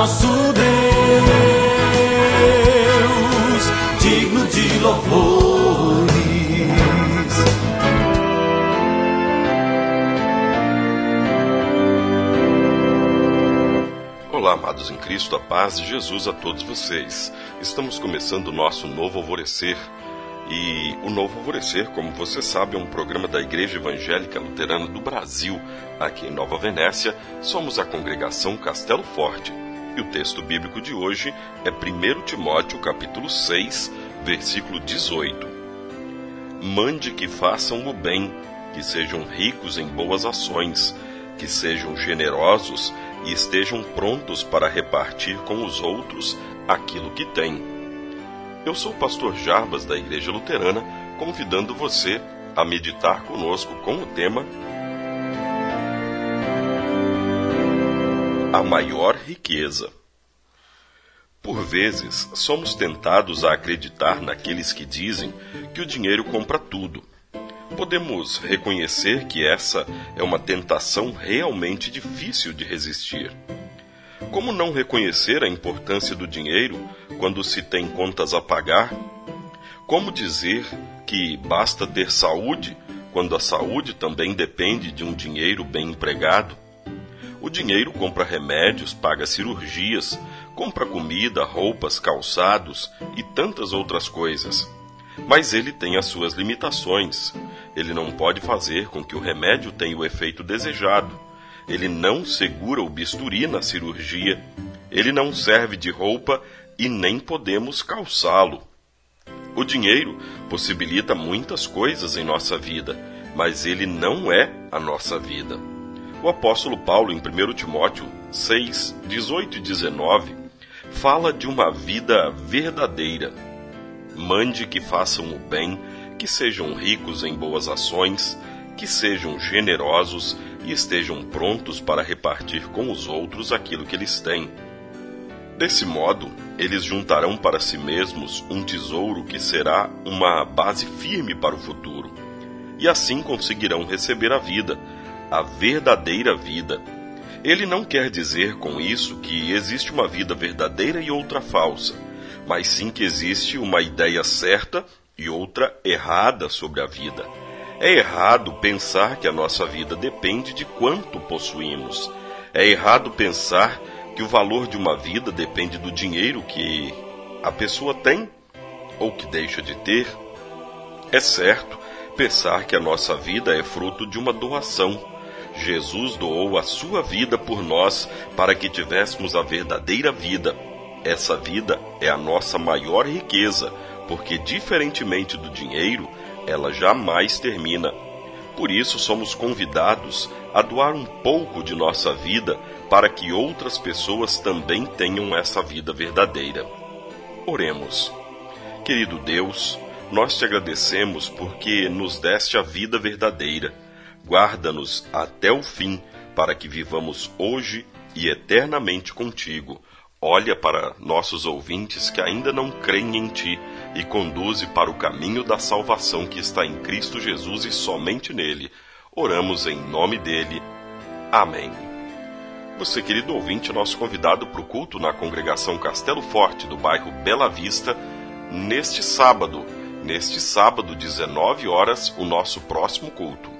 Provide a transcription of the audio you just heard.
nosso Deus, digno de louvores. Olá, amados em Cristo, a paz de Jesus a todos vocês. Estamos começando o nosso novo alvorecer. E o Novo Alvorecer, como você sabe, é um programa da Igreja Evangélica Luterana do Brasil. Aqui em Nova Venécia, somos a congregação Castelo Forte. E o texto bíblico de hoje é 1 Timóteo, capítulo 6, versículo 18. Mande que façam o bem, que sejam ricos em boas ações, que sejam generosos e estejam prontos para repartir com os outros aquilo que têm eu sou o pastor Jarbas da Igreja Luterana, convidando você a meditar conosco com o tema A maior riqueza. Por vezes, somos tentados a acreditar naqueles que dizem que o dinheiro compra tudo. Podemos reconhecer que essa é uma tentação realmente difícil de resistir. Como não reconhecer a importância do dinheiro quando se tem contas a pagar? Como dizer que basta ter saúde quando a saúde também depende de um dinheiro bem empregado? O dinheiro compra remédios, paga cirurgias, compra comida, roupas, calçados e tantas outras coisas. Mas ele tem as suas limitações. Ele não pode fazer com que o remédio tenha o efeito desejado ele não segura o bisturi na cirurgia, ele não serve de roupa e nem podemos calçá-lo. O dinheiro possibilita muitas coisas em nossa vida, mas ele não é a nossa vida. O apóstolo Paulo, em 1 Timóteo 6, 18 e 19, fala de uma vida verdadeira. Mande que façam o bem, que sejam ricos em boas ações, que sejam generosos e estejam prontos para repartir com os outros aquilo que eles têm. Desse modo, eles juntarão para si mesmos um tesouro que será uma base firme para o futuro, e assim conseguirão receber a vida, a verdadeira vida. Ele não quer dizer com isso que existe uma vida verdadeira e outra falsa, mas sim que existe uma ideia certa e outra errada sobre a vida. É errado pensar que a nossa vida depende de quanto possuímos. É errado pensar que o valor de uma vida depende do dinheiro que a pessoa tem ou que deixa de ter. É certo pensar que a nossa vida é fruto de uma doação. Jesus doou a sua vida por nós para que tivéssemos a verdadeira vida. Essa vida é a nossa maior riqueza, porque, diferentemente do dinheiro, ela jamais termina. Por isso, somos convidados a doar um pouco de nossa vida para que outras pessoas também tenham essa vida verdadeira. Oremos. Querido Deus, nós te agradecemos porque nos deste a vida verdadeira. Guarda-nos até o fim, para que vivamos hoje e eternamente contigo. Olha para nossos ouvintes que ainda não creem em ti e conduze para o caminho da salvação que está em Cristo Jesus e somente nele. Oramos em nome dele. Amém. Você, querido ouvinte, é nosso convidado para o culto na congregação Castelo Forte, do bairro Bela Vista, neste sábado. Neste sábado, 19 horas, o nosso próximo culto.